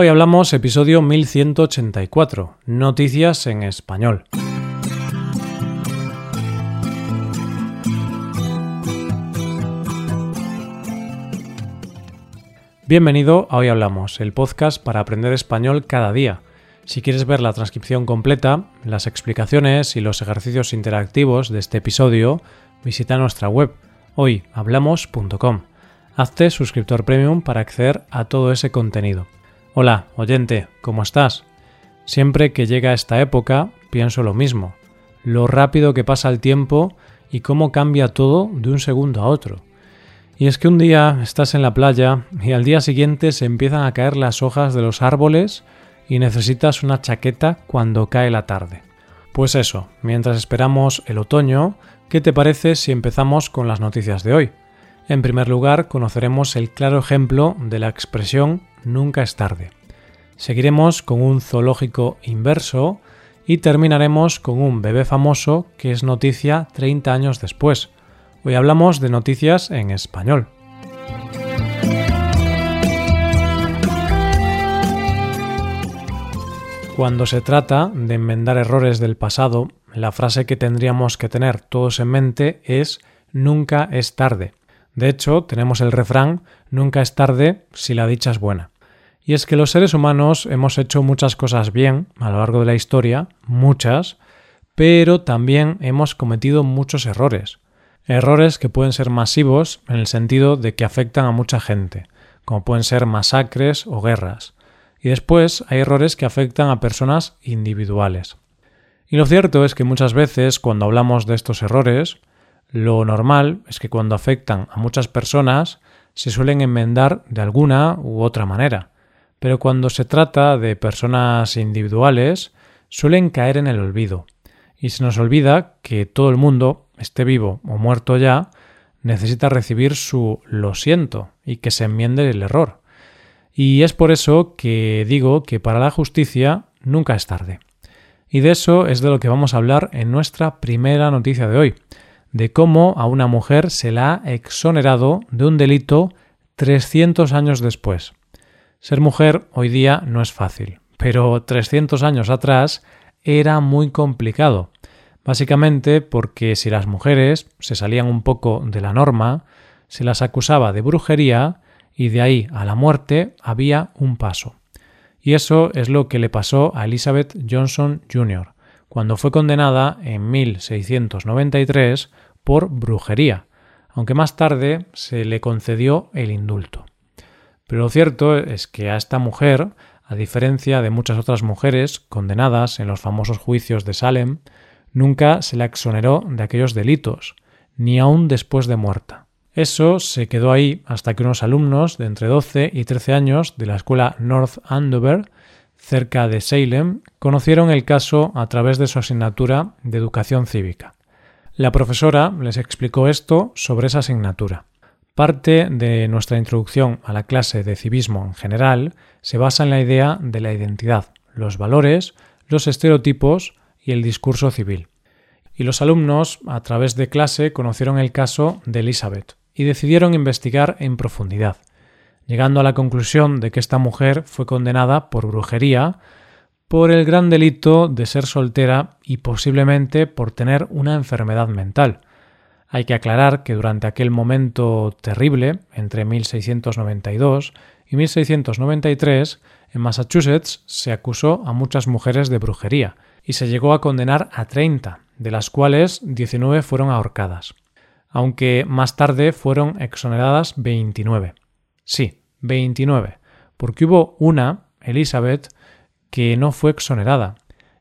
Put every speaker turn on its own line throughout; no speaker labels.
Hoy hablamos episodio 1184, Noticias en Español. Bienvenido a Hoy Hablamos, el podcast para aprender español cada día. Si quieres ver la transcripción completa, las explicaciones y los ejercicios interactivos de este episodio, visita nuestra web hoyhablamos.com. Hazte suscriptor premium para acceder a todo ese contenido. Hola, oyente, ¿cómo estás? Siempre que llega esta época pienso lo mismo, lo rápido que pasa el tiempo y cómo cambia todo de un segundo a otro. Y es que un día estás en la playa y al día siguiente se empiezan a caer las hojas de los árboles y necesitas una chaqueta cuando cae la tarde. Pues eso, mientras esperamos el otoño, ¿qué te parece si empezamos con las noticias de hoy? En primer lugar, conoceremos el claro ejemplo de la expresión nunca es tarde. Seguiremos con un zoológico inverso y terminaremos con un bebé famoso que es noticia 30 años después. Hoy hablamos de noticias en español. Cuando se trata de enmendar errores del pasado, la frase que tendríamos que tener todos en mente es nunca es tarde. De hecho, tenemos el refrán nunca es tarde si la dicha es buena. Y es que los seres humanos hemos hecho muchas cosas bien a lo largo de la historia, muchas, pero también hemos cometido muchos errores. Errores que pueden ser masivos en el sentido de que afectan a mucha gente, como pueden ser masacres o guerras. Y después hay errores que afectan a personas individuales. Y lo cierto es que muchas veces cuando hablamos de estos errores, lo normal es que cuando afectan a muchas personas se suelen enmendar de alguna u otra manera, pero cuando se trata de personas individuales suelen caer en el olvido, y se nos olvida que todo el mundo, esté vivo o muerto ya, necesita recibir su lo siento y que se enmiende el error. Y es por eso que digo que para la justicia nunca es tarde. Y de eso es de lo que vamos a hablar en nuestra primera noticia de hoy, de cómo a una mujer se la ha exonerado de un delito 300 años después. Ser mujer hoy día no es fácil, pero 300 años atrás era muy complicado, básicamente porque si las mujeres se salían un poco de la norma, se las acusaba de brujería y de ahí a la muerte había un paso. Y eso es lo que le pasó a Elizabeth Johnson Jr., cuando fue condenada en 1693 por brujería, aunque más tarde se le concedió el indulto. Pero lo cierto es que a esta mujer, a diferencia de muchas otras mujeres condenadas en los famosos juicios de Salem, nunca se la exoneró de aquellos delitos, ni aun después de muerta. Eso se quedó ahí hasta que unos alumnos de entre 12 y 13 años de la escuela North Andover, cerca de Salem, conocieron el caso a través de su asignatura de educación cívica. La profesora les explicó esto sobre esa asignatura. Parte de nuestra introducción a la clase de civismo en general se basa en la idea de la identidad, los valores, los estereotipos y el discurso civil. Y los alumnos, a través de clase, conocieron el caso de Elizabeth, y decidieron investigar en profundidad, llegando a la conclusión de que esta mujer fue condenada por brujería, por el gran delito de ser soltera y posiblemente por tener una enfermedad mental. Hay que aclarar que durante aquel momento terrible, entre 1692 y 1693, en Massachusetts se acusó a muchas mujeres de brujería y se llegó a condenar a 30, de las cuales 19 fueron ahorcadas aunque más tarde fueron exoneradas 29. Sí, 29, porque hubo una, Elizabeth, que no fue exonerada,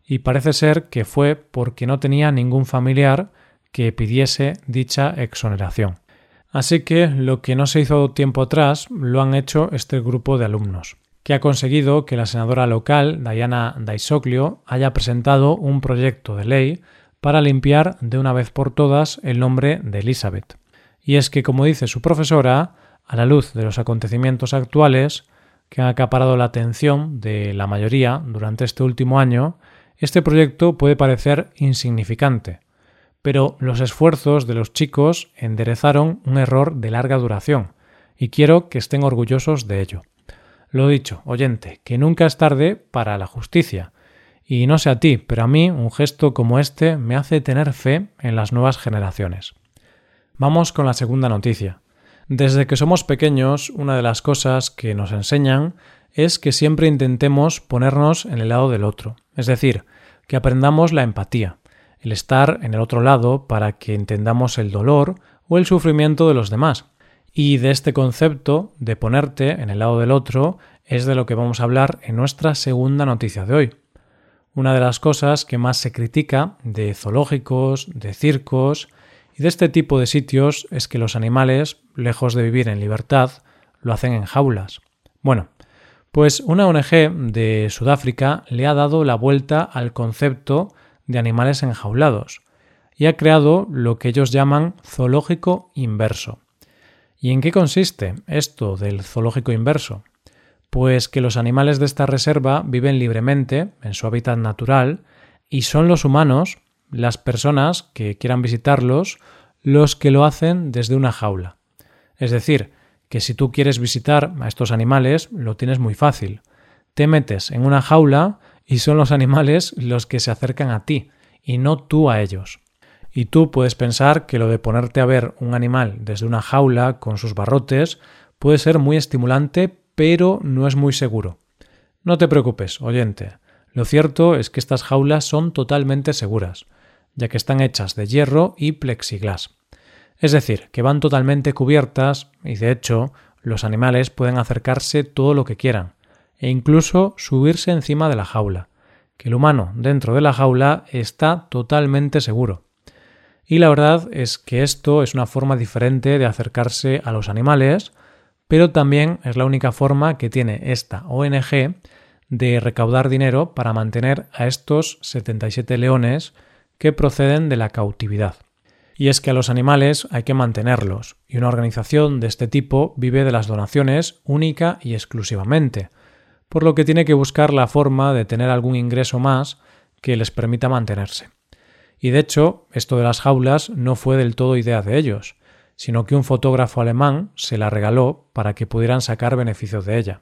y parece ser que fue porque no tenía ningún familiar que pidiese dicha exoneración. Así que lo que no se hizo tiempo atrás lo han hecho este grupo de alumnos, que ha conseguido que la senadora local, Diana Daisoglio, haya presentado un proyecto de ley para limpiar de una vez por todas el nombre de Elizabeth. Y es que, como dice su profesora, a la luz de los acontecimientos actuales, que han acaparado la atención de la mayoría durante este último año, este proyecto puede parecer insignificante, pero los esfuerzos de los chicos enderezaron un error de larga duración, y quiero que estén orgullosos de ello. Lo dicho, oyente, que nunca es tarde para la justicia. Y no sé a ti, pero a mí un gesto como este me hace tener fe en las nuevas generaciones. Vamos con la segunda noticia. Desde que somos pequeños, una de las cosas que nos enseñan es que siempre intentemos ponernos en el lado del otro, es decir, que aprendamos la empatía, el estar en el otro lado para que entendamos el dolor o el sufrimiento de los demás. Y de este concepto de ponerte en el lado del otro es de lo que vamos a hablar en nuestra segunda noticia de hoy. Una de las cosas que más se critica de zoológicos, de circos y de este tipo de sitios es que los animales, lejos de vivir en libertad, lo hacen en jaulas. Bueno, pues una ONG de Sudáfrica le ha dado la vuelta al concepto de animales enjaulados y ha creado lo que ellos llaman zoológico inverso. ¿Y en qué consiste esto del zoológico inverso? Pues que los animales de esta reserva viven libremente en su hábitat natural y son los humanos, las personas que quieran visitarlos, los que lo hacen desde una jaula. Es decir, que si tú quieres visitar a estos animales, lo tienes muy fácil. Te metes en una jaula y son los animales los que se acercan a ti, y no tú a ellos. Y tú puedes pensar que lo de ponerte a ver un animal desde una jaula con sus barrotes puede ser muy estimulante, pero no es muy seguro. No te preocupes, oyente. Lo cierto es que estas jaulas son totalmente seguras, ya que están hechas de hierro y plexiglas. Es decir, que van totalmente cubiertas y de hecho los animales pueden acercarse todo lo que quieran e incluso subirse encima de la jaula, que el humano dentro de la jaula está totalmente seguro. Y la verdad es que esto es una forma diferente de acercarse a los animales, pero también es la única forma que tiene esta ONG de recaudar dinero para mantener a estos 77 leones que proceden de la cautividad. Y es que a los animales hay que mantenerlos, y una organización de este tipo vive de las donaciones única y exclusivamente, por lo que tiene que buscar la forma de tener algún ingreso más que les permita mantenerse. Y de hecho, esto de las jaulas no fue del todo idea de ellos, sino que un fotógrafo alemán se la regaló para que pudieran sacar beneficios de ella.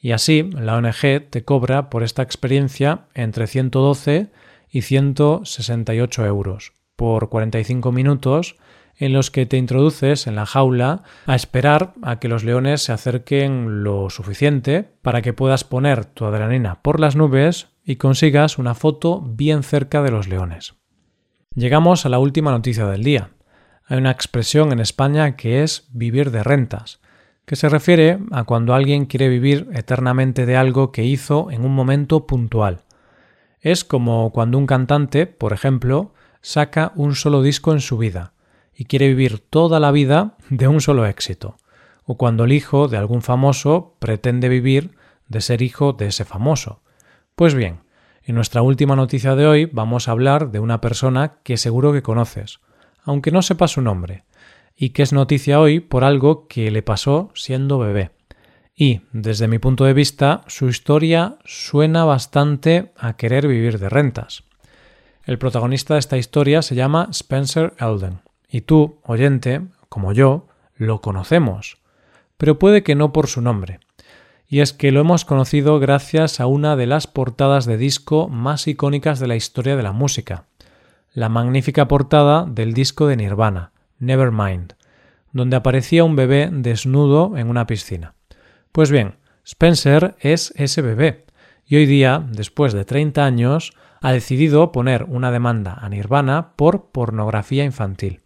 Y así, la ONG te cobra por esta experiencia entre 112 y 168 euros, por 45 minutos en los que te introduces en la jaula a esperar a que los leones se acerquen lo suficiente para que puedas poner tu adrenalina por las nubes y consigas una foto bien cerca de los leones. Llegamos a la última noticia del día. Hay una expresión en España que es vivir de rentas, que se refiere a cuando alguien quiere vivir eternamente de algo que hizo en un momento puntual. Es como cuando un cantante, por ejemplo, saca un solo disco en su vida y quiere vivir toda la vida de un solo éxito, o cuando el hijo de algún famoso pretende vivir de ser hijo de ese famoso. Pues bien, en nuestra última noticia de hoy vamos a hablar de una persona que seguro que conoces, aunque no sepa su nombre, y que es noticia hoy por algo que le pasó siendo bebé. Y, desde mi punto de vista, su historia suena bastante a querer vivir de rentas. El protagonista de esta historia se llama Spencer Elden, y tú, oyente, como yo, lo conocemos, pero puede que no por su nombre. Y es que lo hemos conocido gracias a una de las portadas de disco más icónicas de la historia de la música, la magnífica portada del disco de Nirvana, Nevermind, donde aparecía un bebé desnudo en una piscina. Pues bien, Spencer es ese bebé, y hoy día, después de 30 años, ha decidido poner una demanda a Nirvana por pornografía infantil.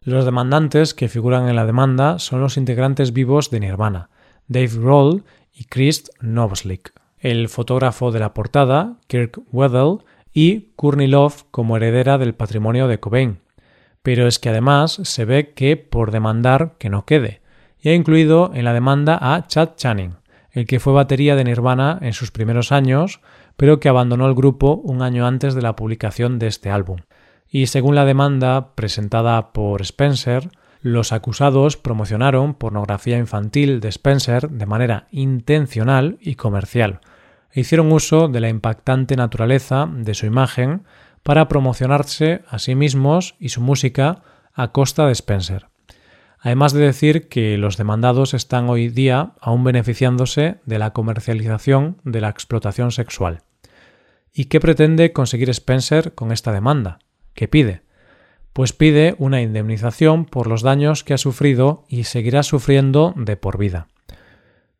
Los demandantes que figuran en la demanda son los integrantes vivos de Nirvana, Dave Grohl y Chris Novoselic, el fotógrafo de la portada, Kirk Weddell, y Courtney Love como heredera del patrimonio de Cobain. Pero es que además se ve que por demandar que no quede, y ha incluido en la demanda a Chad Channing, el que fue batería de Nirvana en sus primeros años, pero que abandonó el grupo un año antes de la publicación de este álbum. Y según la demanda presentada por Spencer, los acusados promocionaron pornografía infantil de Spencer de manera intencional y comercial, e hicieron uso de la impactante naturaleza de su imagen para promocionarse a sí mismos y su música a costa de Spencer. Además de decir que los demandados están hoy día aún beneficiándose de la comercialización de la explotación sexual. ¿Y qué pretende conseguir Spencer con esta demanda? ¿Qué pide? Pues pide una indemnización por los daños que ha sufrido y seguirá sufriendo de por vida.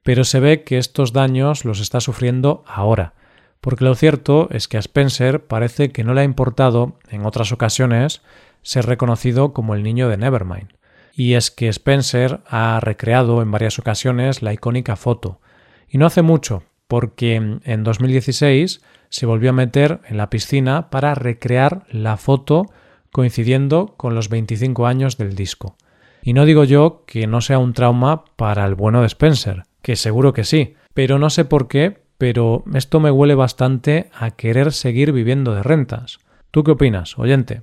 Pero se ve que estos daños los está sufriendo ahora, porque lo cierto es que a Spencer parece que no le ha importado, en otras ocasiones, ser reconocido como el niño de Nevermind. Y es que Spencer ha recreado en varias ocasiones la icónica foto. Y no hace mucho, porque en 2016 se volvió a meter en la piscina para recrear la foto coincidiendo con los 25 años del disco. Y no digo yo que no sea un trauma para el bueno de Spencer, que seguro que sí, pero no sé por qué, pero esto me huele bastante a querer seguir viviendo de rentas. ¿Tú qué opinas, oyente?